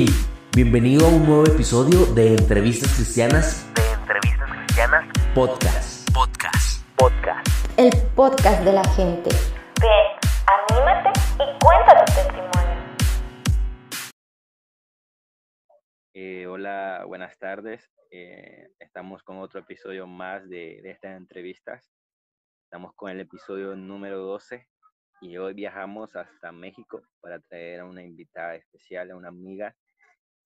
Hey, bienvenido a un nuevo episodio de Entrevistas Cristianas. De Entrevistas Cristianas Podcast. Podcast. Podcast. el podcast de la gente. Ven, anímate y cuenta tu testimonio. Eh, hola, buenas tardes. Eh, estamos con otro episodio más de, de estas entrevistas. Estamos con el episodio número 12 y hoy viajamos hasta México para traer a una invitada especial, a una amiga,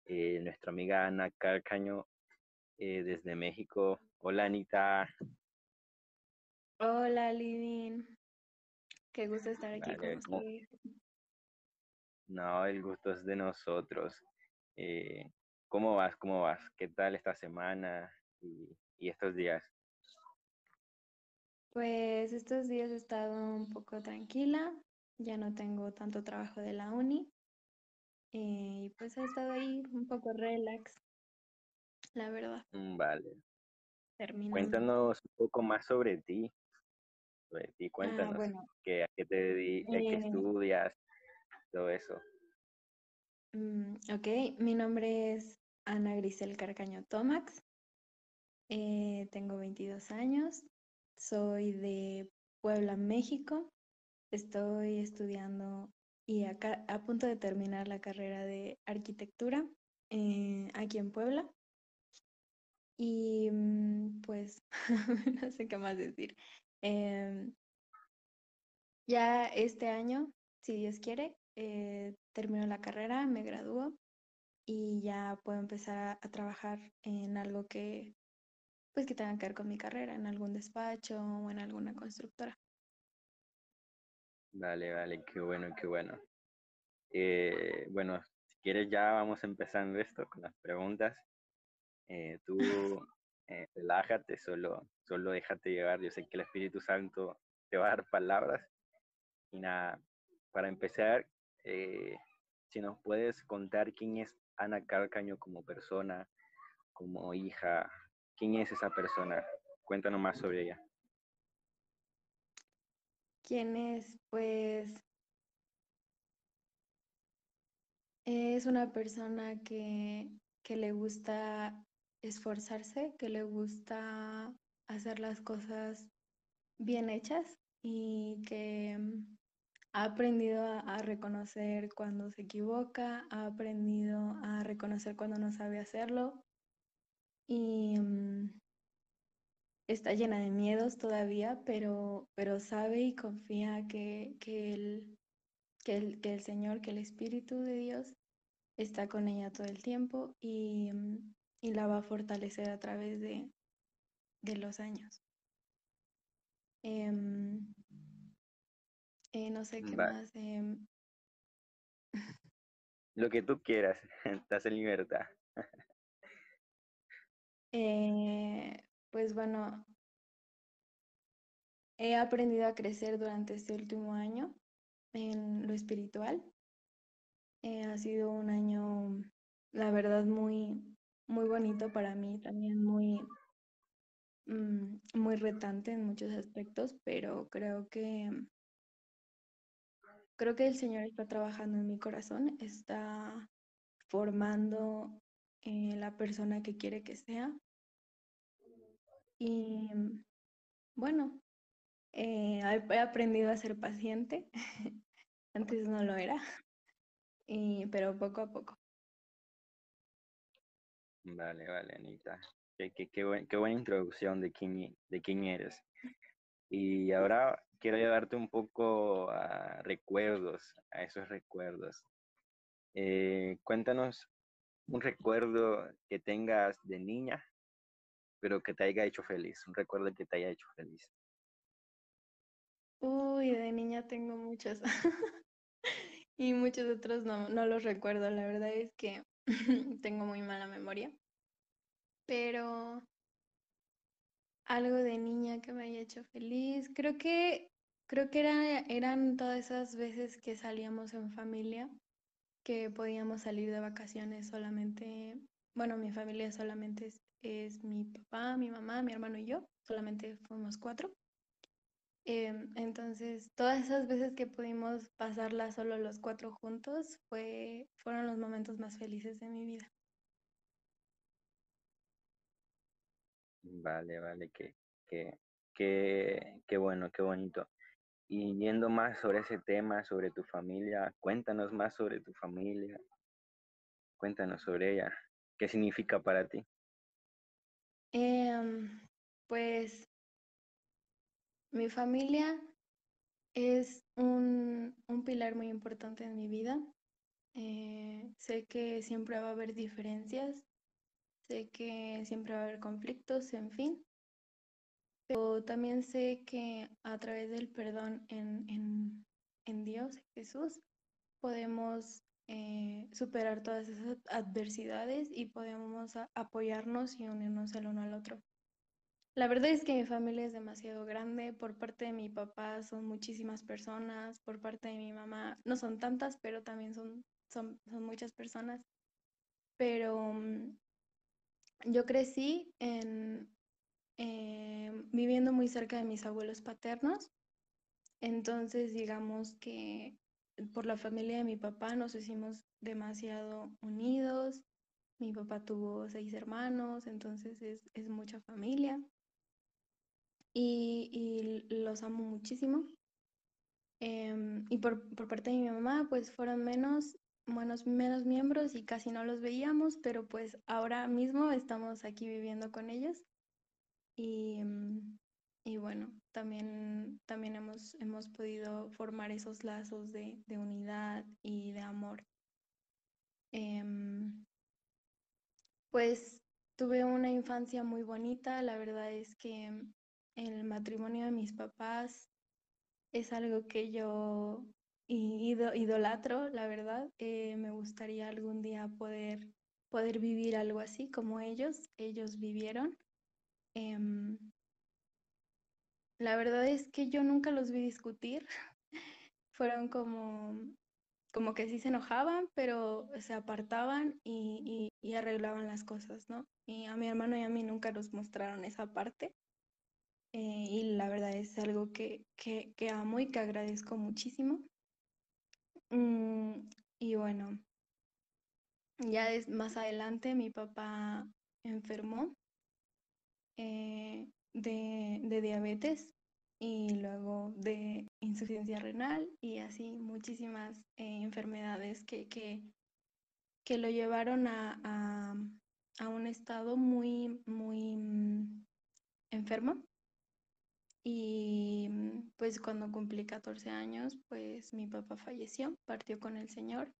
eh, nuestra amiga Ana Carcaño eh, desde México. Hola Anita. Hola, Livin. Qué gusto estar aquí Vale, con ¿cómo- ustedes. No, el gusto es de nosotros. Eh, ¿Cómo vas? ¿Cómo vas? ¿Qué tal esta semana y, y estos días? Pues estos días he estado un poco tranquila, ya no tengo tanto trabajo de la uni eh, y pues he estado ahí un poco relax, la verdad, Mm, Vale. terminando. Cuéntanos un poco más sobre ti. Sobre ti, cuéntanos. Ah, bueno, que, a qué te dedicas, qué Eh, estudias, todo eso. mm, ok, mi nombre es Ana Grisel Carcaño Tomax, eh, tengo 22 años, soy de Puebla, México. Estoy estudiando y acá a punto de terminar la carrera de arquitectura eh, aquí en Puebla. Y mm, pues no sé qué más decir. Em, ya este año, si Dios quiere, eh, termino la carrera, me gradúo y ya puedo empezar a, a trabajar en algo que pues que tenga que ver con mi carrera, en algún despacho o en alguna constructora. Vale, vale, qué bueno, qué bueno. Eh, bueno, si quieres ya vamos empezando esto con las preguntas. Eh, tú eh, relájate, solo, solo déjate llevar. Yo sé que el Espíritu Santo te va a dar palabras. Y nada, para empezar, si nos puedes contar quién es Ana Carcaño como persona, como hija, quién es esa persona. Cuéntanos más sobre ella. ¿Quién es? Pues es una persona que, que le gusta esforzarse, que le gusta hacer las cosas bien hechas y que mm, ha aprendido a, a reconocer cuando se equivoca, ha aprendido a reconocer cuando no sabe hacerlo y mm, está llena de miedos todavía, pero, pero sabe y confía que, que el, que el, que el Señor, que el Espíritu de Dios está con ella todo el tiempo y, y la va a fortalecer a través de, de los años. Em, eh, no sé qué Vale. más. em, Lo que tú quieras, estás en libertad. eh, pues bueno, he aprendido a crecer durante este último año en lo espiritual. Eh, ha sido un año, la verdad, muy, muy bonito para mí, también muy, mm, muy retante en muchos aspectos, pero creo que creo que el Señor está trabajando en mi corazón, está formando eh, la persona que quiere que sea. Y bueno, eh, he aprendido a ser paciente. Antes no lo era, y, pero poco a poco. Vale, vale, Anita. Qué, qué, qué, qué buena introducción de quién, de quién eres. Y ahora quiero llevarte un poco a recuerdos, a esos recuerdos. Eh, cuéntanos un recuerdo que tengas de niña, pero que te haya hecho feliz, un recuerdo que te haya hecho feliz. Uy, de niña tengo muchos. Y muchos otros no, no los recuerdo. La verdad es que tengo muy mala memoria. Pero algo de niña que me haya hecho feliz. Creo que, creo que era, eran todas esas veces que salíamos en familia, que podíamos salir de vacaciones solamente. Bueno, mi familia solamente es, mi papá, mi mamá, mi hermano y yo. Solamente fuimos cuatro. Em, entonces, todas esas veces que pudimos pasarla solo los cuatro juntos fue, fueron los momentos más felices de mi vida. Vale, vale, qué, qué, qué, qué bueno, qué bonito. Y yendo más sobre ese tema, sobre tu familia, cuéntanos más sobre tu familia, cuéntanos sobre ella, ¿qué significa para ti? Em, pues mi familia es un, un pilar muy importante en mi vida. Eh, sé que siempre va a haber diferencias, sé que siempre va a haber conflictos, en fin, pero también sé que a través del perdón en, en, en Dios, Jesús, podemos eh, superar todas esas adversidades y podemos apoyarnos y unirnos el uno al otro. La verdad es que mi familia es demasiado grande. Por parte de mi papá son muchísimas personas. Por parte de mi mamá no son tantas, pero también son, son, son muchas personas. Pero mm, yo crecí eh, viviendo muy cerca de mis abuelos paternos. Entonces, digamos que por la familia de mi papá nos hicimos demasiado unidos. Mi papá tuvo seis hermanos, entonces es, es mucha familia y, y los amo muchísimo. Em, y por, por parte de mi mamá, pues fueron menos, buenos, menos miembros y casi no los veíamos, pero pues ahora mismo estamos aquí viviendo con ellos. Y, mm, y bueno, también, también hemos, hemos podido formar esos lazos de, de unidad y de amor. Em, pues tuve una infancia muy bonita, la verdad es que el matrimonio de mis papás es algo que yo idolatro, la verdad. Eh, me gustaría algún día poder, poder vivir algo así como ellos, ellos vivieron. La verdad es que yo nunca los vi discutir. Fueron como, como que sí se enojaban, pero se apartaban y, y, arreglaban las cosas, ¿no? Y a mi hermano y a mí nunca nos mostraron esa parte. eh, y la verdad es algo que, que, amo y que agradezco muchísimo. Mm, y bueno, ya más adelante mi papá enfermó eh, de, de diabetes y luego de insuficiencia renal y así muchísimas eh, enfermedades que, que, que lo llevaron a, a, a un estado muy, muy mm, enfermo. Y mm, pues cuando cumplí 14 años, pues mi papá falleció, partió con el Señor.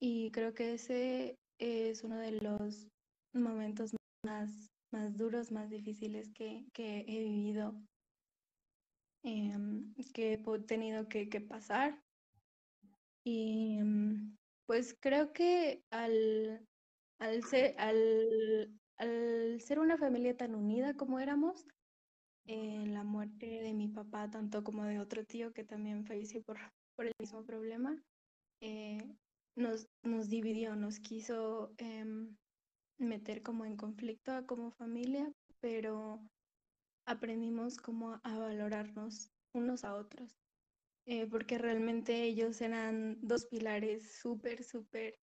Y creo que ese es uno de los momentos más, más duros, más difíciles que, que he vivido, em, que he tenido que, que pasar. Y em, pues creo que al, al ser, al, al ser una familia tan unida como éramos, eh, la muerte de mi papá, tanto como de otro tío que también falleció por, por el mismo problema, eh, nos, nos dividió, nos quiso em, meter como en conflicto a como familia, pero aprendimos como a valorarnos unos a otros, eh, porque realmente ellos eran dos pilares súper, súper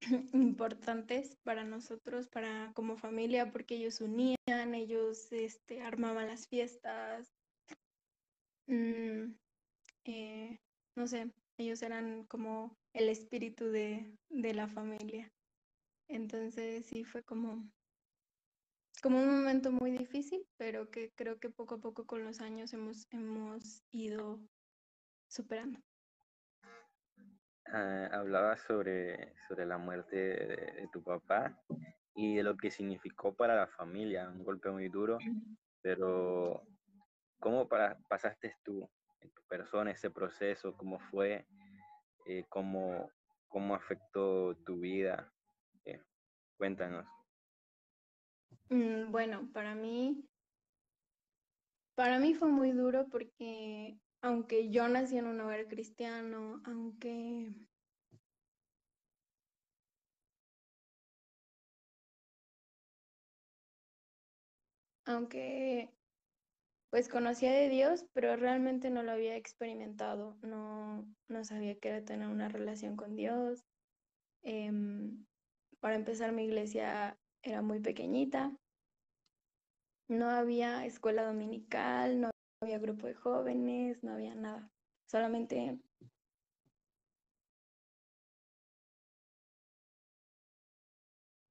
importantes para nosotros, para como familia, porque ellos unían, ellos este, armaban las fiestas, mm, eh, no sé, ellos eran como el espíritu de, de la familia. Entonces sí fue como, como un momento muy difícil, pero que creo que poco a poco con los años hemos, hemos ido superando. Ah, hablabas sobre, sobre la muerte de, de tu papá y de lo que significó para la familia, un golpe muy duro, pero ¿cómo para, pasaste tú en tu persona ese proceso? ¿Cómo fue? Eh, ¿cómo, ¿Cómo afectó tu vida? Cuéntanos. Mm, Bueno, para mí, para mí fue muy duro porque aunque yo nací en un hogar cristiano, aunque aunque pues conocía de Dios, pero realmente no lo había experimentado, no, no sabía qué era tener una relación con Dios. Em, para empezar, mi iglesia era muy pequeñita, no había escuela dominical, no había grupo de jóvenes, no había nada, solamente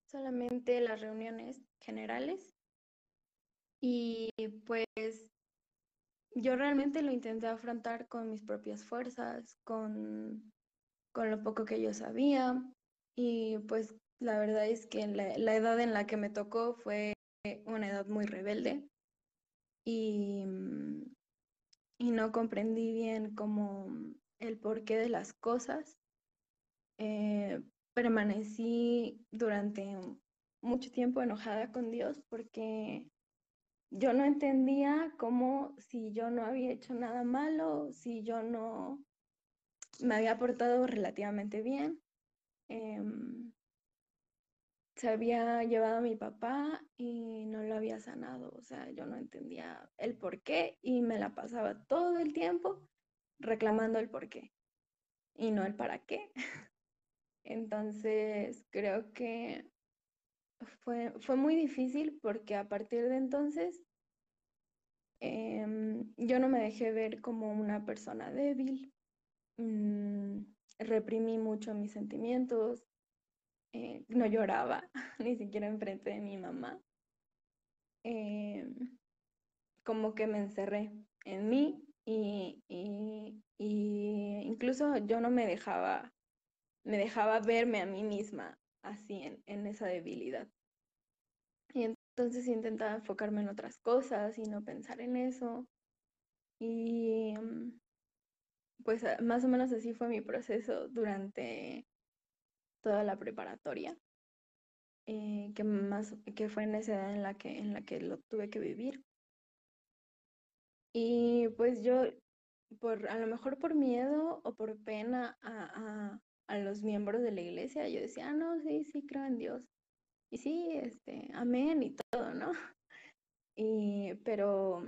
solamente las reuniones generales. Y pues yo realmente lo intenté afrontar con mis propias fuerzas, con, con lo poco que yo sabía. Y pues la verdad es que la, edad en la que me tocó fue una edad muy rebelde y, y no comprendí bien como el porqué de las cosas. Eh, permanecí durante mucho tiempo enojada con Dios porque yo no entendía cómo si yo no había hecho nada malo, si yo no me había portado relativamente bien. Em, se había llevado a mi papá y no lo había sanado, o sea, yo no entendía el por qué y me la pasaba todo el tiempo reclamando el por qué y no el para qué. Entonces, creo que fue, fue muy difícil porque a partir de entonces em, yo no me dejé ver como una persona débil, mm, reprimí mucho mis sentimientos, eh, no lloraba ni siquiera enfrente de mi mamá. Em, como que me encerré en mí y, y, y, incluso yo no me dejaba, me dejaba verme a mí misma así en, en esa debilidad. Y entonces intentaba enfocarme en otras cosas y no pensar en eso. Y mm, pues más o menos así fue mi proceso durante toda la preparatoria, eh, que, más, que fue en esa edad en la, que, en la que lo tuve que vivir. Y pues yo, por, a lo mejor por miedo o por pena a, a, a los miembros de la iglesia, yo decía, ah, no, sí, sí, creo en Dios. Y sí, este, amén y todo, ¿no? Y, pero,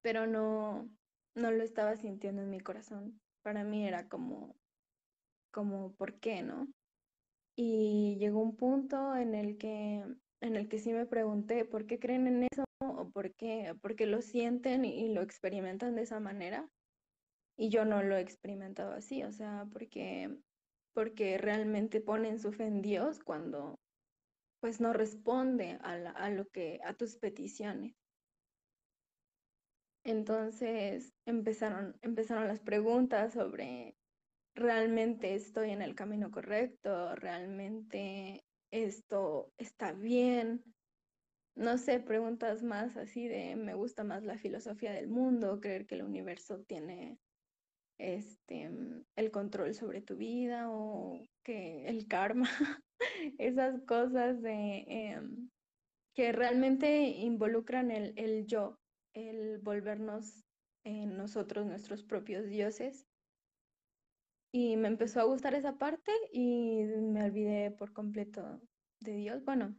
pero no, no lo estaba sintiendo en mi corazón. Para mí era como, como por qué, ¿no? Y llegó un punto en el que en el que sí me pregunté por qué creen en eso o por qué, porque lo sienten y, lo experimentan de esa manera y yo no lo he experimentado así, o sea, porque porque realmente ponen su fe en Dios cuando pues no responde a, a lo que a tus peticiones. Entonces empezaron, empezaron las preguntas sobre realmente estoy en el camino correcto, realmente esto está bien. No sé, preguntas más así de me gusta más la filosofía del mundo, creer que el universo tiene este el control sobre tu vida o que el karma, esas cosas de em, que realmente involucran el, el yo, el volvernos en nosotros nuestros propios dioses y me empezó a gustar esa parte y me olvidé por completo de Dios. Bueno,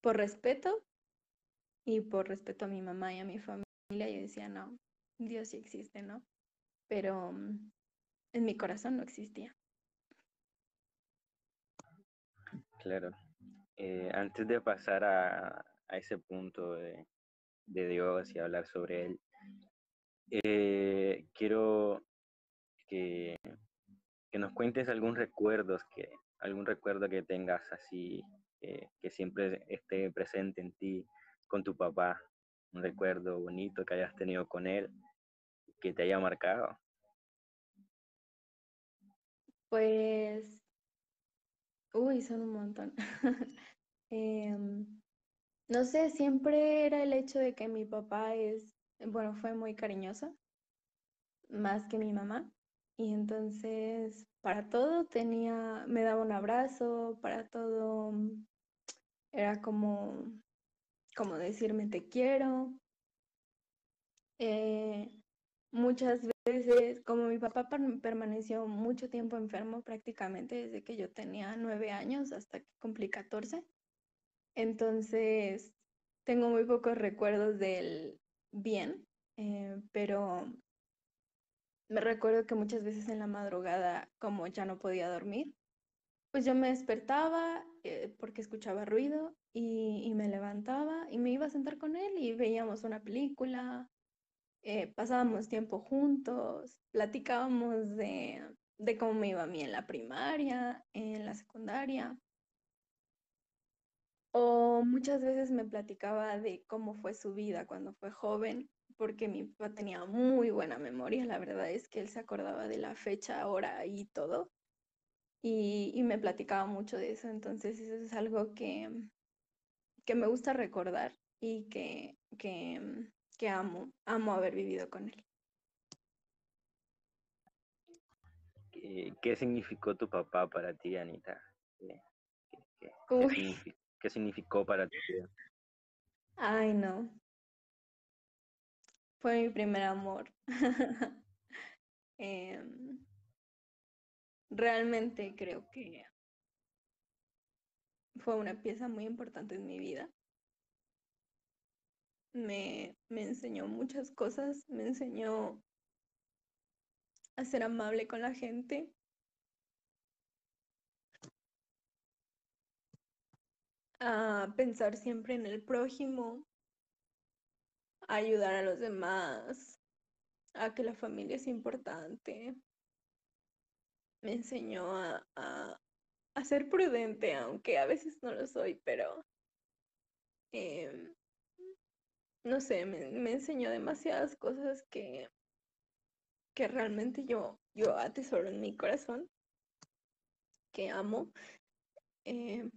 por respeto y por respeto a mi mamá y a mi familia, yo decía, no, Dios sí existe, ¿no? Pero mm, en mi corazón no existía. Claro. Eh, antes de pasar a, a ese punto de, de, Dios y hablar sobre él, eh, quiero que, que nos cuentes algún recuerdo que, algún recuerdo que tengas así, eh, que siempre esté presente en ti con tu papá, un recuerdo bonito que hayas tenido con él, que te haya marcado. Pues, uy, son un montón. eh, no sé, siempre era el hecho de que mi papá es, bueno, fue muy cariñoso, más que mi mamá. Y entonces, para todo tenía, me daba un abrazo, para todo era como, como decirme te quiero. Eh, muchas veces, como mi papá permaneció mucho tiempo enfermo prácticamente desde que yo tenía nueve años hasta que cumplí catorce, entonces tengo muy pocos recuerdos del bien, eh, pero me recuerdo que muchas veces en la madrugada, como ya no podía dormir, pues yo me despertaba eh, porque escuchaba ruido y, me levantaba y me iba a sentar con él y veíamos una película, eh, pasábamos tiempo juntos, platicábamos de, de cómo me iba a mí en la primaria, en la secundaria. O muchas veces me platicaba de cómo fue su vida cuando fue joven, porque mi papá tenía muy buena memoria, la verdad es que él se acordaba de la fecha, hora y todo, y, y me platicaba mucho de eso, entonces eso es algo que, que me gusta recordar y que, que, que amo, amo haber vivido con él. ¿Qué, qué significó tu papá para ti, Anita? ¿Qué, significó para vida? Ay, no. Fue mi primer amor. Em, realmente creo que fue una pieza muy importante en mi vida. Me, me enseñó muchas cosas, me enseñó a ser amable con la gente, a pensar siempre en el prójimo, a ayudar a los demás, a que la familia es importante. Me enseñó a, a- ser prudente, aunque a veces no lo soy, pero em, no sé, me, me enseñó demasiadas cosas que, que realmente yo, yo atesoro en mi corazón, que amo. Em,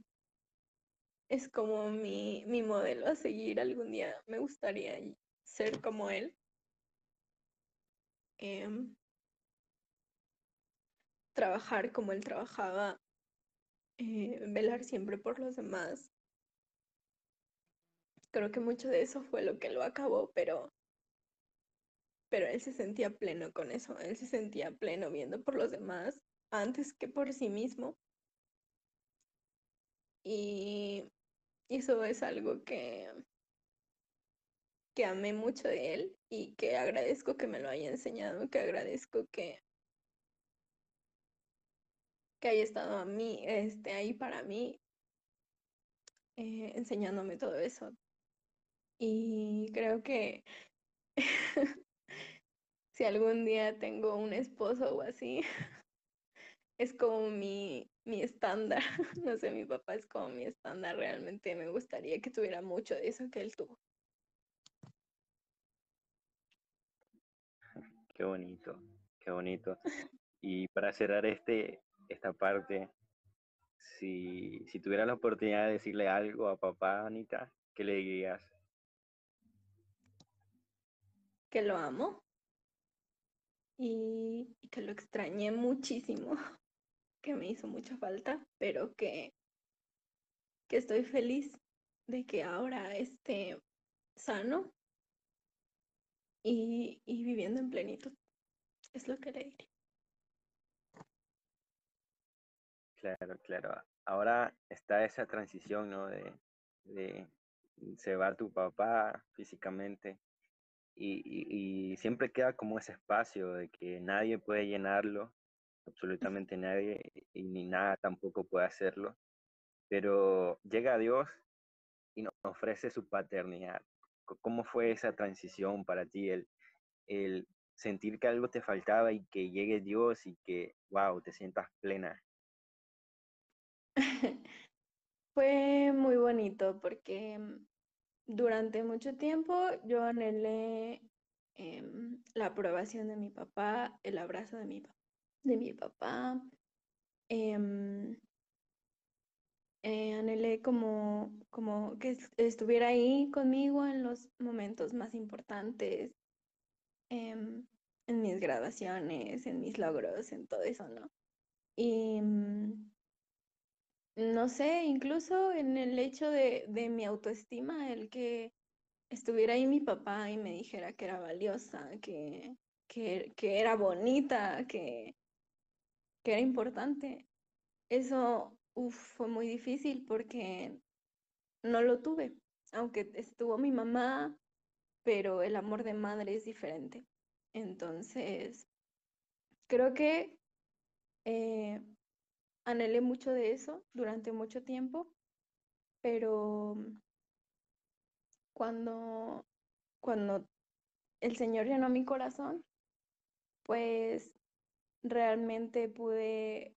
es como mi, mi modelo a seguir algún día. Me gustaría ser como él. Em, trabajar como él trabajaba, eh, velar siempre por los demás. Creo que mucho de eso fue lo que lo acabó, pero, pero él se sentía pleno con eso. Él se sentía pleno viendo por los demás antes que por sí mismo. Y eso es algo que, que amé mucho de él y que agradezco que me lo haya enseñado, que agradezco que, que haya estado a mí, este, ahí para mí, eh, enseñándome todo eso. Y creo que si algún día tengo un esposo o así, es como mi, mi estándar. No sé, mi papá es como mi estándar. Realmente me gustaría que tuviera mucho de eso que él tuvo. Qué bonito, qué bonito. Y para cerrar este, esta parte, si, si tuvieras la oportunidad de decirle algo a papá, Anita, ¿qué le dirías? Que lo amo y, y que lo extrañé muchísimo, que me hizo mucha falta, pero que, que estoy feliz de que ahora esté sano y, y viviendo en plenitud. Es lo que le diré. Claro, claro. Ahora está esa transición, ¿no? De, de se va tu papá físicamente y, y- y siempre queda como ese espacio de que nadie puede llenarlo, absolutamente nadie, y ni nada tampoco puede hacerlo, pero llega Dios y nos ofrece su paternidad. ¿Cómo fue esa transición para ti, el, el sentir que algo te faltaba y que llegue Dios y que, wow, te sientas plena? Fue muy bonito porque mm, durante mucho tiempo yo anhelé em, la aprobación de mi papá, el abrazo de mi, pa- de mi papá. em, eh, anhelé como, como que es- estuviera ahí conmigo en los momentos más importantes, em, en mis graduaciones, en mis logros, en todo eso, ¿no? Y mm, no sé, incluso en el hecho de, de mi autoestima, el que estuviera ahí mi papá y me dijera que era valiosa, que, que, que era bonita, que, que era importante. Eso fue muy difícil porque no lo tuve. aunque estuvo mi mamá, pero el amor de madre es diferente. Entonces, creo que eh, anhelé mucho de eso durante mucho tiempo, pero cuando, cuando el Señor llenó mi corazón, pues realmente pude,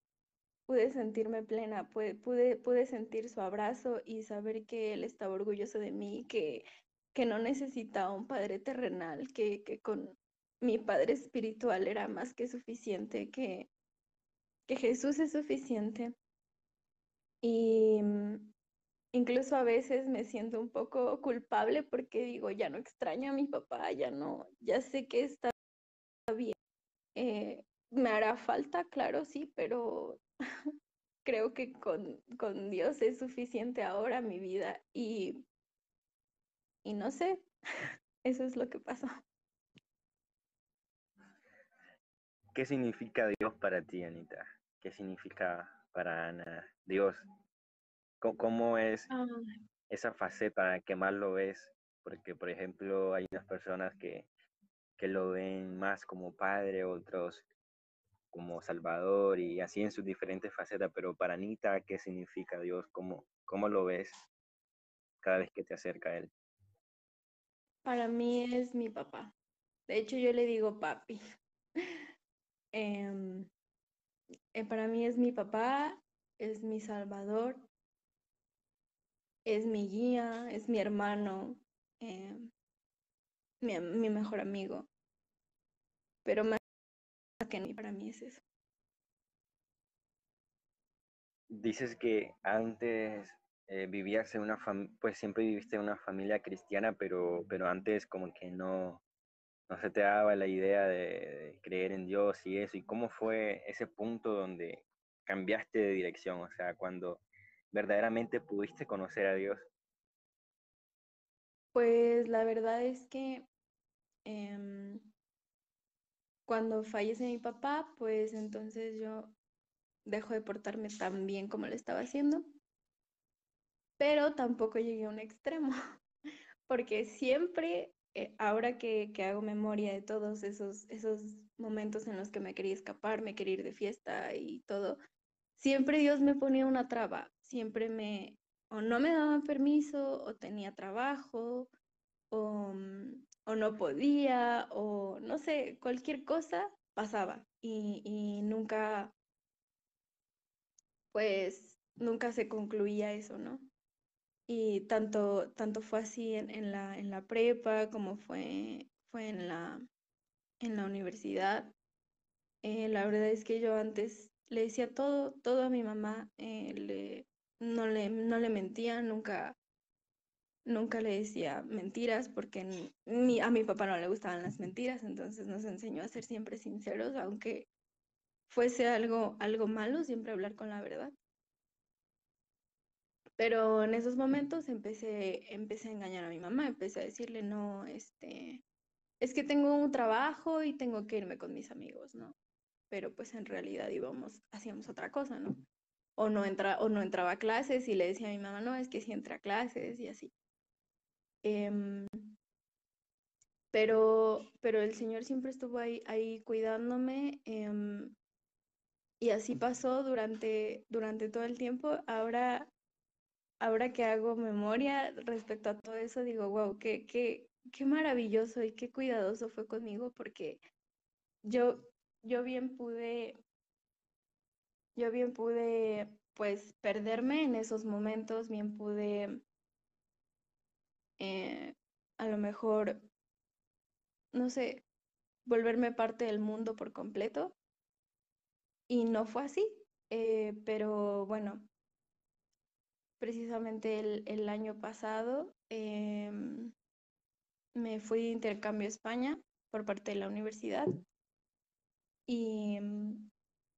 pude sentirme plena, pude, pude, sentir su abrazo y saber que Él estaba orgulloso de mí, que, que no necesitaba un padre terrenal, que, que con mi padre espiritual era más que suficiente, que, que Jesús es suficiente. Y mm, incluso a veces me siento un poco culpable porque digo, ya no extraño a mi papá, ya no, ya sé que está bien. Eh, me hará falta, claro, sí, pero creo que con, con Dios es suficiente ahora mi vida y, y no sé, eso es lo que pasó. ¿Qué significa Dios para ti, Anita? ¿Qué significa para Ana Dios? ¿Cómo, cómo es Ah, esa faceta que más lo ves? Porque, por ejemplo, hay unas personas que, que lo ven más como padre, otros como salvador y así en sus diferentes facetas, pero para Anita, ¿qué significa Dios? ¿Cómo, cómo lo ves cada vez que te acerca a Él? para mí es mi papá. De hecho, yo le digo papi. Em, eh, para mí es mi papá, es mi salvador, es mi guía, es mi hermano, em, mi, mi mejor amigo. Pero más que ni para mí es eso. Dices que antes eh, vivías en una familia, pues siempre viviste en una familia cristiana, pero, pero antes como que no, no se te daba la idea de, de creer en Dios y eso. ¿Y cómo fue ese punto donde cambiaste de dirección? O sea, cuando verdaderamente pudiste conocer a Dios. Pues la verdad es que em, cuando fallece mi papá, pues entonces yo dejo de portarme tan bien como lo estaba haciendo, pero tampoco llegué a un extremo, porque siempre, eh, ahora que, que hago memoria de todos esos, esos momentos en los que me quería escapar, me quería ir de fiesta y todo, siempre Dios me ponía una traba, siempre me, o no me daban permiso, o tenía trabajo, o, mm, o no podía, o no sé, cualquier cosa pasaba y, y nunca, pues, nunca se concluía eso, ¿no? Y tanto, tanto fue así en, la, en la prepa como fue, fue en la, en la universidad. Eh, la verdad es que yo antes le decía todo, todo a mi mamá, eh, le, no le, no le mentía, nunca, nunca le decía mentiras porque ni a mi papá no le gustaban las mentiras, entonces nos enseñó a ser siempre sinceros, aunque fuese algo, algo malo, siempre hablar con la verdad. Pero en esos momentos empecé, empecé a engañar a mi mamá, empecé a decirle, no, este, es que tengo un trabajo y tengo que irme con mis amigos, ¿no? Pero pues en realidad íbamos, hacíamos otra cosa, ¿no? O no o no entraba a clases y le decía a mi mamá, no, es que sí entra a clases y así. Em, pero, pero el Señor siempre estuvo ahí, ahí cuidándome, em, y así pasó durante, durante todo el tiempo. Ahora, ahora que hago memoria respecto a todo eso, digo, wow, qué, qué, qué maravilloso y qué cuidadoso fue conmigo, porque yo, yo bien pude, yo bien pude, pues, perderme en esos momentos, bien pude, a lo mejor, no sé, volverme parte del mundo por completo, y no fue así. Eh, pero bueno, precisamente el, el año pasado em, me fui de intercambio a España por parte de la universidad y, mm,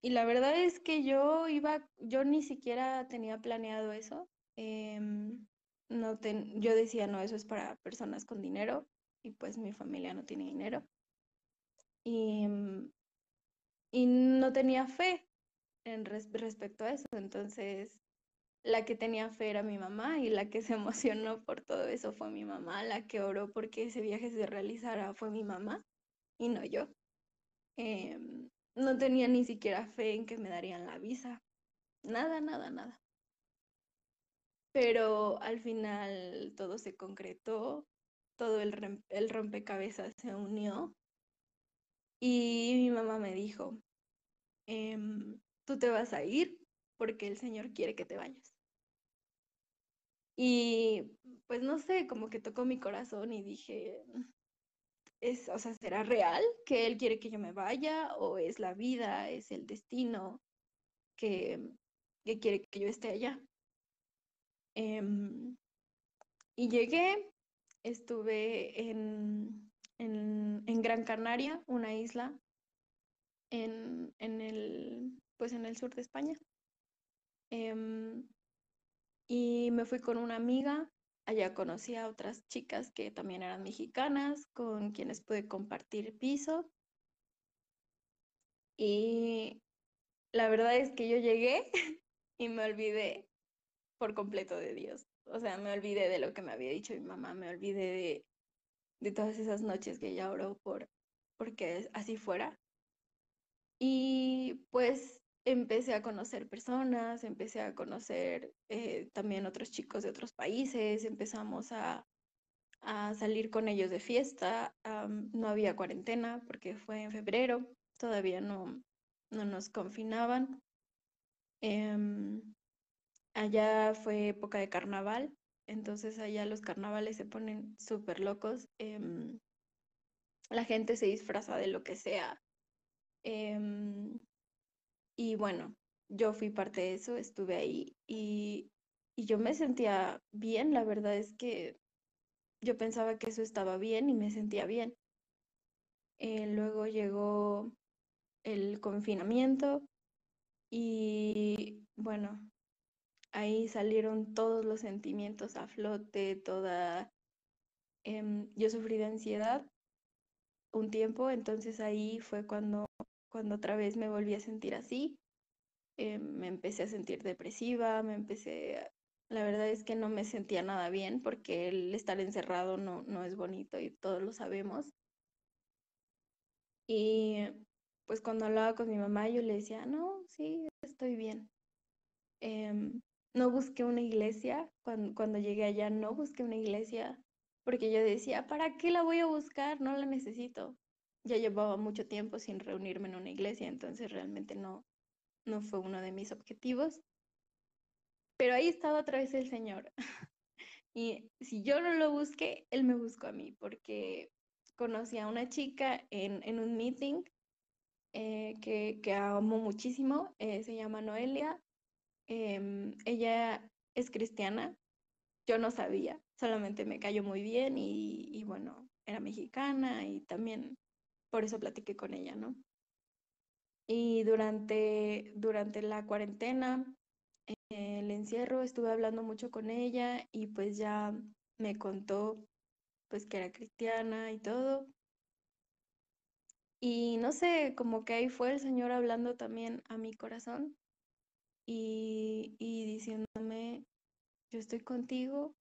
y la verdad es que yo iba, yo ni siquiera tenía planeado eso. em, no ten- yo decía, no, eso es para personas con dinero y pues mi familia no tiene dinero. Y, mm, y no tenía fe en res- respecto a eso. Entonces la que tenía fe era mi mamá y la que se emocionó por todo eso fue mi mamá, la que oró porque ese viaje se realizara fue mi mamá y no yo. Em, no tenía ni siquiera fe en que me darían la visa. Nada, nada, nada. Pero al final todo se concretó, todo el, el rompecabezas se unió y mi mamá me dijo, em, tú te vas a ir porque el Señor quiere que te vayas. Y pues no sé, como que tocó mi corazón y dije, es, o sea, ¿será real que Él quiere que yo me vaya o es la vida, es el destino que, que quiere que yo esté allá? Em, y llegué, estuve en, en, en, Gran Canaria, una isla en, en, el, pues en el sur de España. Em, y me fui con una amiga. Allá conocí a otras chicas que también eran mexicanas, con quienes pude compartir piso. Y la verdad es que yo llegué y me olvidé por completo de Dios. O sea, me olvidé de lo que me había dicho mi mamá, me olvidé de, de todas esas noches que ella oró por porque así fuera. Y pues empecé a conocer personas, empecé a conocer eh, también otros chicos de otros países, empezamos a, a salir con ellos de fiesta, no había cuarentena porque fue en febrero, todavía no, no nos confinaban. Em, allá fue época de carnaval, entonces allá los carnavales se ponen súper locos. Em, la gente se disfraza de lo que sea. Em, y bueno, yo fui parte de eso, estuve ahí y, y yo me sentía bien, la verdad es que yo pensaba que eso estaba bien y me sentía bien. Eh, luego llegó el confinamiento y bueno, ahí salieron todos los sentimientos a flote, toda... Em, yo sufrí de ansiedad un tiempo, entonces ahí fue cuando cuando otra vez me volví a sentir así, eh, me empecé a sentir depresiva, me empecé, la verdad es que no me sentía nada bien porque el estar encerrado no, no es bonito y todos lo sabemos. Y pues cuando hablaba con mi mamá yo le decía, no, sí, estoy bien. Em, no busqué una iglesia, cuando, cuando llegué allá no busqué una iglesia porque yo decía, ¿para qué la voy a buscar? No la necesito ya llevaba mucho tiempo sin reunirme en una iglesia, entonces realmente no, no fue uno de mis objetivos. Pero ahí estaba otra vez el Señor. y si yo no lo busqué, Él me buscó a mí, porque conocí a una chica en, en un meeting eh, que, que, amo muchísimo, eh, se llama Noelia. Em, ella es cristiana, yo no sabía, solamente me cayó muy bien y, bueno, era mexicana y también por eso platiqué con ella, ¿no? Y durante, durante la cuarentena, eh, el encierro, estuve hablando mucho con ella y pues ya me contó pues que era cristiana y todo. Y no sé, como que ahí fue el Señor hablando también a mi corazón y, y diciéndome, yo estoy contigo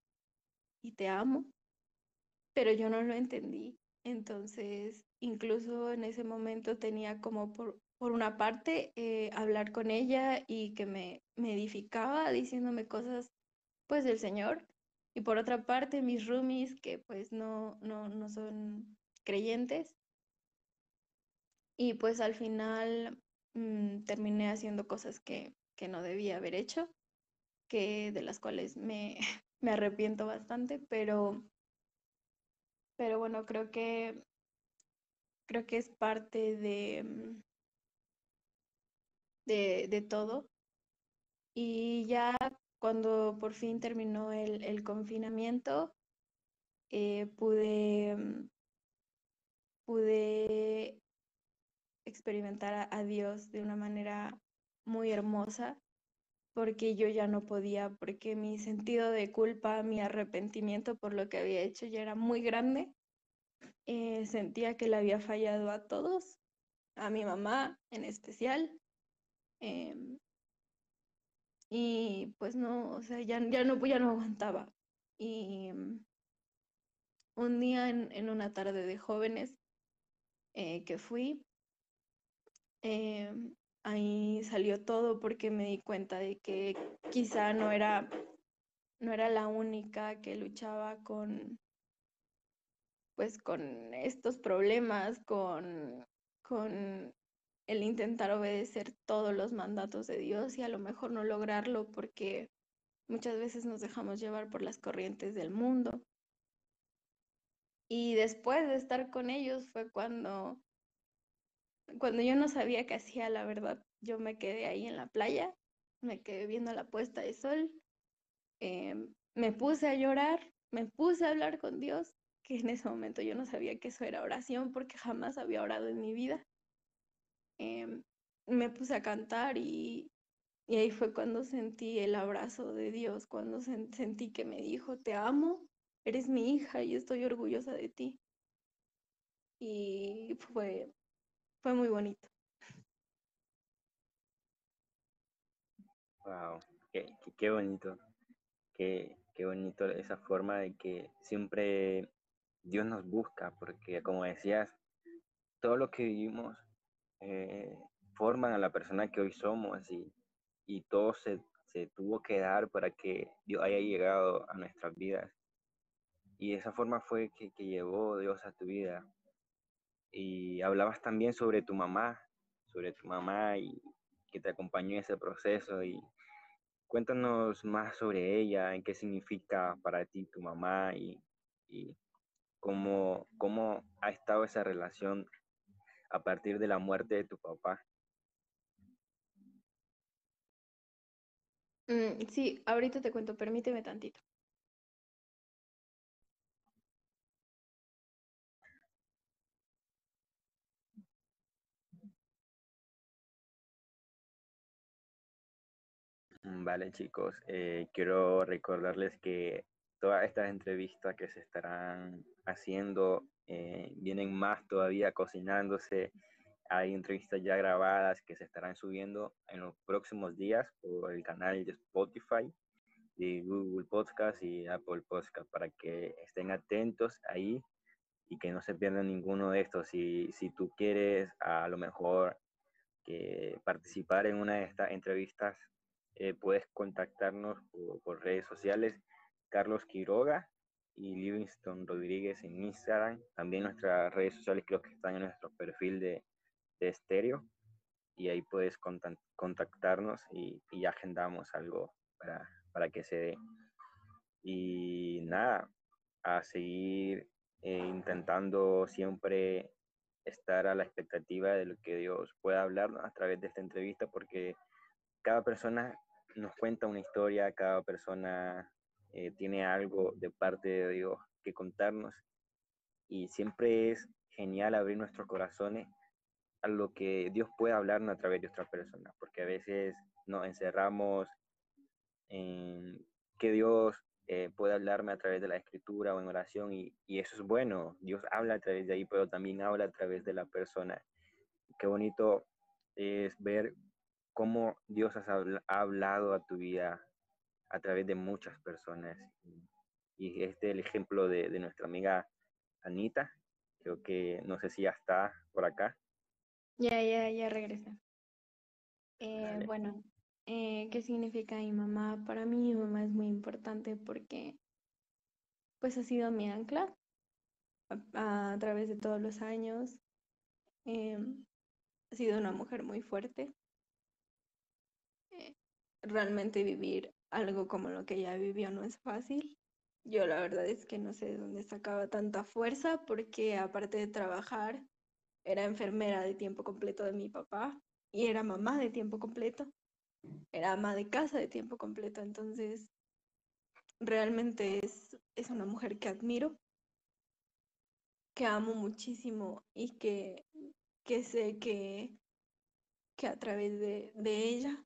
y te amo, pero yo no lo entendí. Entonces, incluso en ese momento tenía como por, por una parte eh, hablar con ella y que me, me edificaba diciéndome cosas pues del Señor. Y por otra parte, mis roomies que pues no, no, no son creyentes. Y pues al final mm, terminé haciendo cosas que, que no debía haber hecho, que de las cuales me, me arrepiento bastante, pero pero bueno, creo que creo que es parte de, mm, de, de todo. Y ya cuando por fin terminó el, confinamiento, eh, pude, mm, pude experimentar a Dios de una manera muy hermosa porque yo ya no podía, porque mi sentido de culpa, mi arrepentimiento por lo que había hecho ya era muy grande. Eh, sentía que le había fallado a todos, a mi mamá en especial. Em, y pues no, o sea, ya, ya, no, ya no aguantaba. Y mm, un día en, una tarde de jóvenes eh, que fui, eh, ahí salió todo porque me di cuenta de que quizá no era, no era la única que luchaba con, pues con estos problemas, con, con el intentar obedecer todos los mandatos de Dios y a lo mejor no lograrlo porque muchas veces nos dejamos llevar por las corrientes del mundo. Y después de estar con ellos fue cuando, cuando yo no sabía qué hacía, la verdad. Yo me quedé ahí en la playa, me quedé viendo la puesta de sol, em, me puse a llorar, me puse a hablar con Dios, que en ese momento yo no sabía que eso era oración porque jamás había orado en mi vida. Em, me puse a cantar y, y, ahí fue cuando sentí el abrazo de Dios, cuando sentí que me dijo, te amo, eres mi hija y estoy orgullosa de ti. Y fue, fue muy bonito. Wow, qué, bonito, qué, bonito esa forma de que siempre Dios nos busca, porque como decías, todo lo que vivimos eh, forman a la persona que hoy somos y, y todo se, tuvo que dar para que Dios haya llegado a nuestras vidas. Y esa forma fue que llevó Dios a tu vida. Y hablabas también sobre tu mamá, sobre tu mamá y que te acompañó en ese proceso. Y cuéntanos más sobre ella, en qué significa para ti tu mamá y, y cómo, cómo ha estado esa relación a partir de la muerte de tu papá? Mm, sí, ahorita te cuento, permíteme tantito. Vale, chicos, eh, quiero recordarles que todas estas entrevistas que se estarán haciendo eh, vienen más todavía cocinándose. Hay entrevistas ya grabadas que se estarán subiendo en los próximos días por el canal de Spotify, de Google Podcast y Apple Podcast para que estén atentos ahí y que no se pierdan ninguno de estos. Y si tú quieres a lo mejor que participar en una de estas entrevistas, eh, puedes contactarnos por, por redes sociales. Carlos Quiroga y Livingston Rodríguez en Instagram. También nuestras redes sociales creo que están en nuestro perfil de, de estéreo y ahí puedes contactarnos y, y agendamos algo para, para, que se dé. Y nada, a seguir eh, intentando siempre estar a la expectativa de lo que Dios pueda hablarnos a través de esta entrevista porque cada persona nos cuenta una historia, cada persona eh, tiene algo de parte de Dios que contarnos y siempre es genial abrir nuestros corazones a lo que Dios puede hablarnos a través de otra persona, porque a veces nos encerramos en que Dios eh, puede hablarme a través de la escritura o en oración y, y, eso es bueno, Dios habla a través de ahí, pero también habla a través de la persona. Qué bonito es ver cómo Dios ha hablado a tu vida a través de muchas personas. Y este es el ejemplo de, de nuestra amiga Anita. Creo que no sé si ya está por acá. Ya, ya, ya regresa. Eh, bueno, eh, ¿qué significa mi mamá? Para mí mi mamá es muy importante porque pues ha sido mi ancla a, a través de todos los años. Eh, ha sido una mujer muy fuerte. Realmente vivir algo como lo que ella vivió no es fácil. Yo la verdad es que no sé de dónde sacaba tanta fuerza porque aparte de trabajar, era enfermera de tiempo completo de mi papá y era mamá de tiempo completo. Era ama de casa de tiempo completo. Entonces, realmente es, es una mujer que admiro, que amo muchísimo y que, que sé que, que a través de, de ella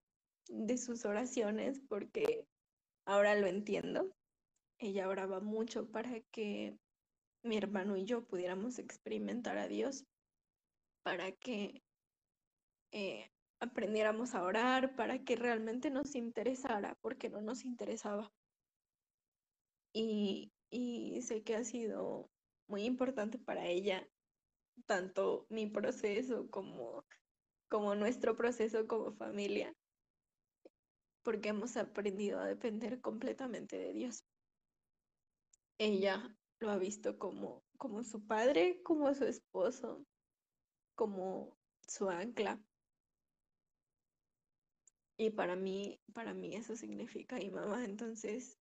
de sus oraciones porque ahora lo entiendo. Ella oraba mucho para que mi hermano y yo pudiéramos experimentar a Dios, para que eh, aprendiéramos a orar para que realmente nos interesara, porque no nos interesaba. Y, y sé que ha sido muy importante para ella, tanto mi proceso como, como nuestro proceso como familia, porque hemos aprendido a depender completamente de Dios. Ella lo ha visto como, como su padre, como su esposo, como su ancla. Y para mí, para mí eso significa mi mamá. Entonces,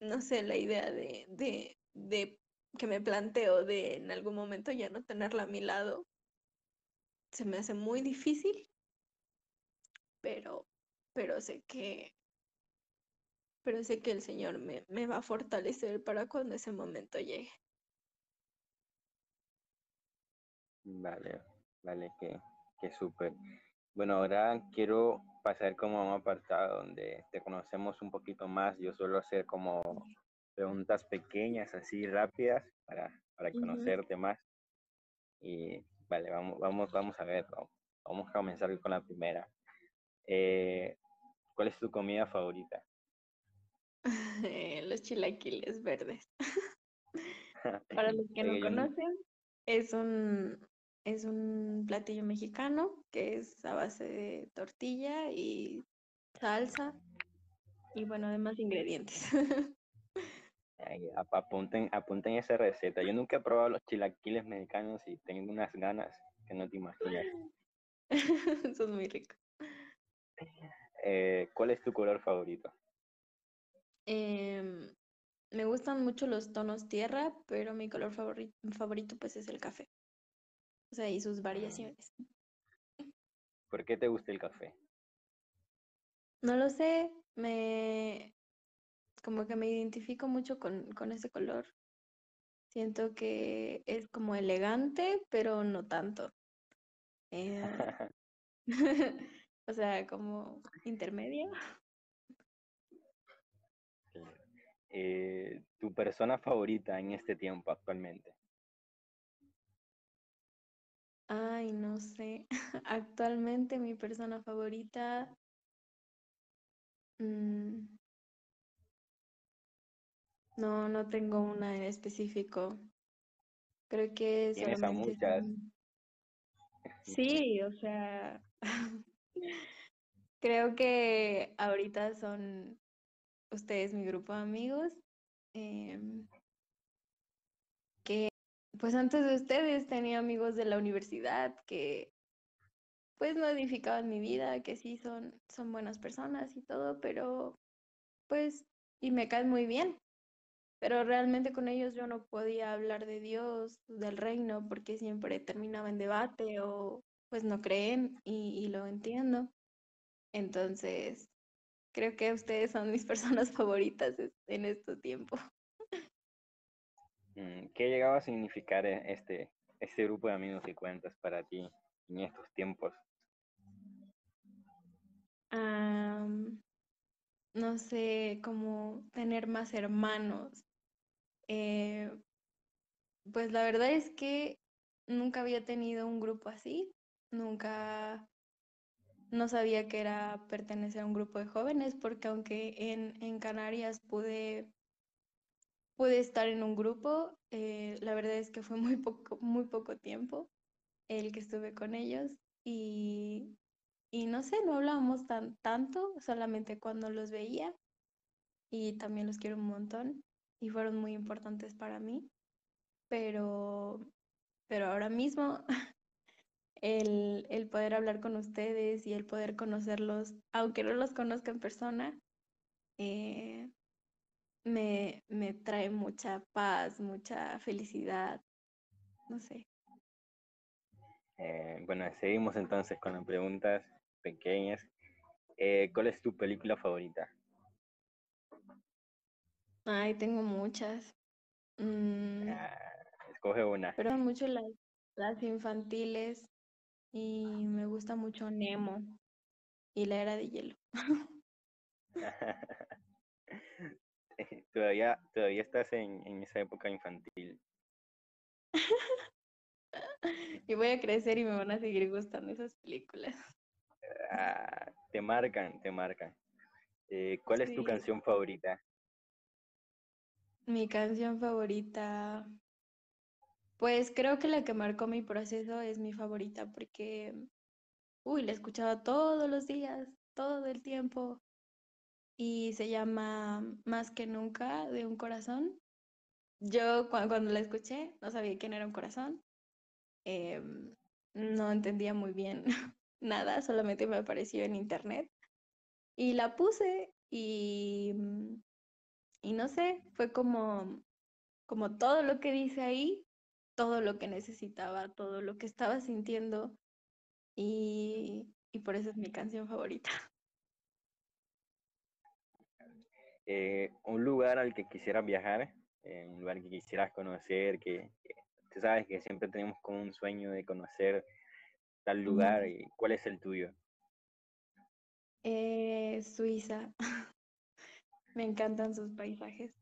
no sé, la idea de, de, de que me planteo de en algún momento ya no tenerla a mi lado, se me hace muy difícil, pero, pero sé que, pero sé que el Señor me, me va a fortalecer para cuando ese momento llegue. Vale, vale, que, que súper. Bueno, ahora quiero pasar como a un apartado donde te conocemos un poquito más. Yo suelo hacer como preguntas pequeñas, así rápidas, para, para conocerte más. Y vale, vamos, vamos, vamos a ver, vamos, vamos a comenzar con la primera. Eh, ¿cuál es tu comida favorita? Eh, Los chilaquiles verdes. Para los que no conocen, es un, es un platillo mexicano que es a base de tortilla y salsa y bueno, además ingredientes. ay, ap- apunten, apunten esa receta. Yo nunca he probado los chilaquiles mexicanos y tengo unas ganas que no te imaginas. Son muy ricos. Eh, ¿cuál es tu color favorito? Em, me gustan mucho los tonos tierra, pero mi color favori- favorito pues es el café. O sea, y sus variaciones. ¿Por qué te gusta el café? No lo sé, me como que me identifico mucho con, con ese color. Siento que es como elegante, pero no tanto. Eh, o sea, como intermedia. Eh, ¿tu persona favorita en este tiempo actualmente? Ay, no sé. Actualmente mi persona favorita. mm, no, no tengo una en específico. Creo que Tienes a solamente muchas. son- Sí, o sea, creo que ahorita son ustedes mi grupo de amigos. em, que pues antes de ustedes tenía amigos de la universidad que pues no edificaban mi vida, que sí son, son buenas personas y todo, pero pues, y me caen muy bien. Pero realmente con ellos yo no podía hablar de Dios, del reino, porque siempre terminaba en debate o pues no creen y, y lo entiendo. Entonces, creo que ustedes son mis personas favoritas en este tiempo. Mm, ¿Qué llegaba a significar e- este, este grupo de amigos que cuentas para ti en estos tiempos? Am, no sé, como tener más hermanos. Eh, pues la verdad es que nunca había tenido un grupo así, nunca, no sabía que era pertenecer a un grupo de jóvenes, porque aunque en, en Canarias pude, pude estar en un grupo, eh, la verdad es que fue muy poco, muy poco tiempo el que estuve con ellos y, y no sé, no hablábamos tan, tanto, solamente cuando los veía y también los quiero un montón y fueron muy importantes para mí, pero, pero ahora mismo el, el poder hablar con ustedes y el poder conocerlos, aunque no los conozca en persona, eh, me, me trae mucha paz, mucha felicidad, no sé. Eh, bueno, seguimos entonces con las preguntas pequeñas. Eh, ¿cuál es tu película favorita? Ay, tengo muchas. Mm, Ah, escoge una. pero mucho las, las infantiles y me gusta mucho Nemo y la era de hielo. todavía, todavía estás en, en esa época infantil. Y voy a crecer y me van a seguir gustando esas películas. ah, te marcan, te marcan. Eh, ¿Cuál es tu canción favorita? Mi canción favorita, pues creo que la que marcó mi proceso es mi favorita porque, uy, la escuchaba todos los días, todo el tiempo. Y se llama Más que nunca de un corazón. Yo cua- cuando la escuché no sabía quién era un corazón. em, no entendía muy bien nada, solamente me apareció en internet. Y la puse y, y no sé, fue como, como todo lo que dice ahí, todo lo que necesitaba, todo lo que estaba sintiendo y, y por eso es mi canción favorita. Eh, un lugar al que quisieras viajar, eh, un lugar que quisieras conocer, que, que tú sabes que siempre tenemos como un sueño de conocer tal lugar, y ¿cuál es el tuyo? Eh, Suiza, me encantan sus paisajes,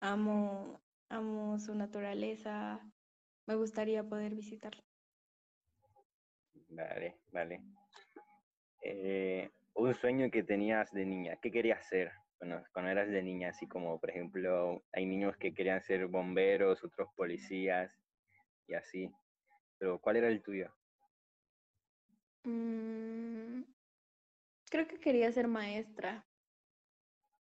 amo, amo su naturaleza, me gustaría poder visitarlo. Vale, vale. Eh, un sueño que tenías de niña, ¿qué querías ser cuando, cuando eras de niña? Así como, por ejemplo, hay niños que querían ser bomberos, otros policías y así. Pero ¿cuál era el tuyo? Mm, creo que quería ser maestra,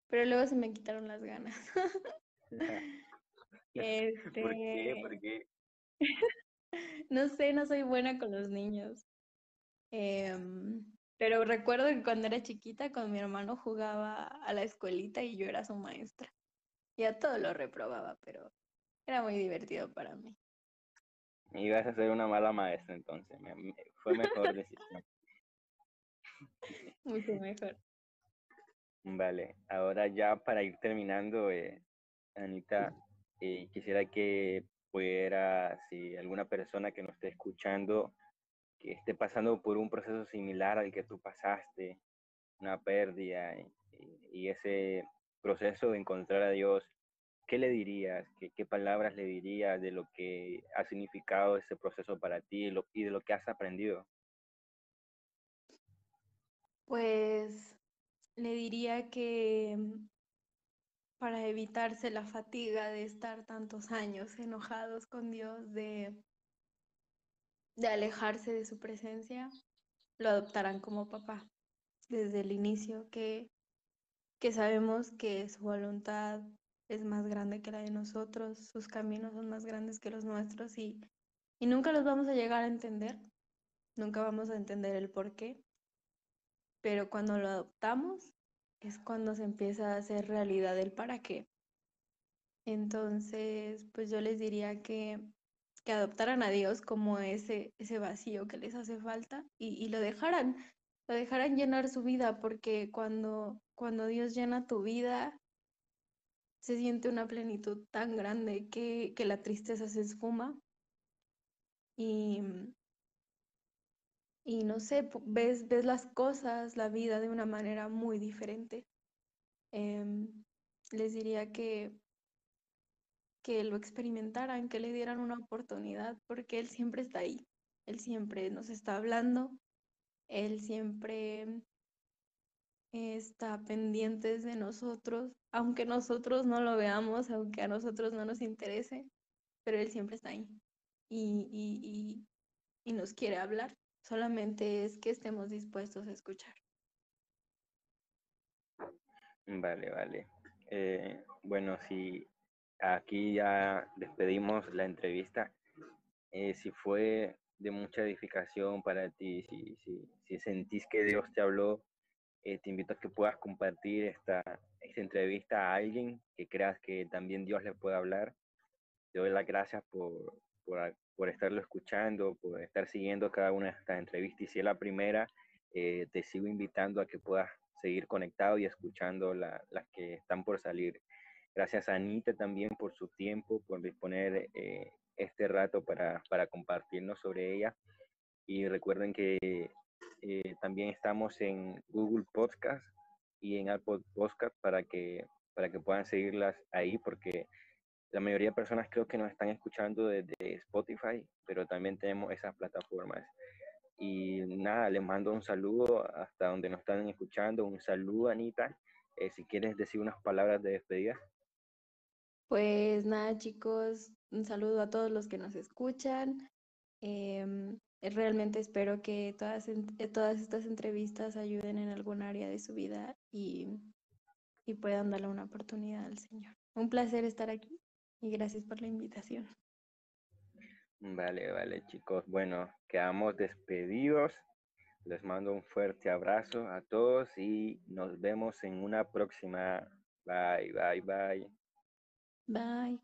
pero luego se me quitaron las ganas. ¿Por qué? Este, ¿Por qué? no sé, no soy buena con los niños. Em, pero recuerdo que cuando era chiquita con mi hermano jugaba a la escuelita y yo era su maestra. Y a todo lo reprobaba, pero era muy divertido para mí. Ibas a ser una mala maestra entonces. me- me- fue mejor decisión. Mucho mejor. Vale, ahora ya para ir terminando, eh, Anita, eh, quisiera que pudiera, si alguna persona que nos esté escuchando, que esté pasando por un proceso similar al que tú pasaste, una pérdida, y, y ese proceso de encontrar a Dios, ¿qué le dirías? ¿Qué, qué palabras le dirías de lo que ha significado ese proceso para ti y, lo- y de lo que has aprendido? Pues le diría que para evitarse la fatiga de estar tantos años enojados con Dios, de, de alejarse de su presencia, lo adoptarán como papá desde el inicio, que, que sabemos que su voluntad es más grande que la de nosotros, sus caminos son más grandes que los nuestros y, y nunca los vamos a llegar a entender, nunca vamos a entender el por qué, pero cuando lo adoptamos es cuando se empieza a hacer realidad el para qué. Entonces, pues yo les diría que, que adoptaran a Dios como ese, ese vacío que les hace falta y, y lo dejaran, lo dejaran llenar su vida, porque cuando, cuando Dios llena tu vida, se siente una plenitud tan grande que, que la tristeza se esfuma y, y no sé, ves, ves las cosas, la vida de una manera muy diferente. Em, les diría que, que lo experimentaran, que le dieran una oportunidad, porque Él siempre está ahí, Él siempre nos está hablando, Él siempre está pendiente de nosotros, aunque nosotros no lo veamos, aunque a nosotros no nos interese, pero Él siempre está ahí y, y, y, y nos quiere hablar, solamente es que estemos dispuestos a escuchar. Vale, vale. Eh, bueno, si aquí ya despedimos la entrevista, eh, si fue de mucha edificación para ti, si, si, sentís que Dios te habló, eh, te invito a que puedas compartir esta, esta entrevista a alguien que creas que también Dios le pueda hablar. Te doy las gracias por, por, por estarlo escuchando, por estar siguiendo cada una de estas entrevistas. Y si es la primera, eh, te sigo invitando a que puedas seguir conectado y escuchando la, las que están por salir. Gracias a Anita también por su tiempo, por disponer eh, este rato para, para compartirnos sobre ella. Y recuerden que eh, también estamos en Google Podcast y en Apple Podcast para que, para que puedan seguirlas ahí, porque la mayoría de personas creo que nos están escuchando desde Spotify, pero también tenemos esas plataformas. Y nada, les mando un saludo hasta donde nos están escuchando. Un saludo, Anita. Eh, si quieres decir unas palabras de despedida. Pues nada, chicos, un saludo a todos los que nos escuchan. Em, realmente espero que todas, eh, todas estas entrevistas ayuden en algún área de su vida y, y puedan darle una oportunidad al Señor. Un placer estar aquí y gracias por la invitación. Vale, vale, chicos. Bueno, quedamos despedidos. Les mando un fuerte abrazo a todos y nos vemos en una próxima. Bye, bye, bye. Bye.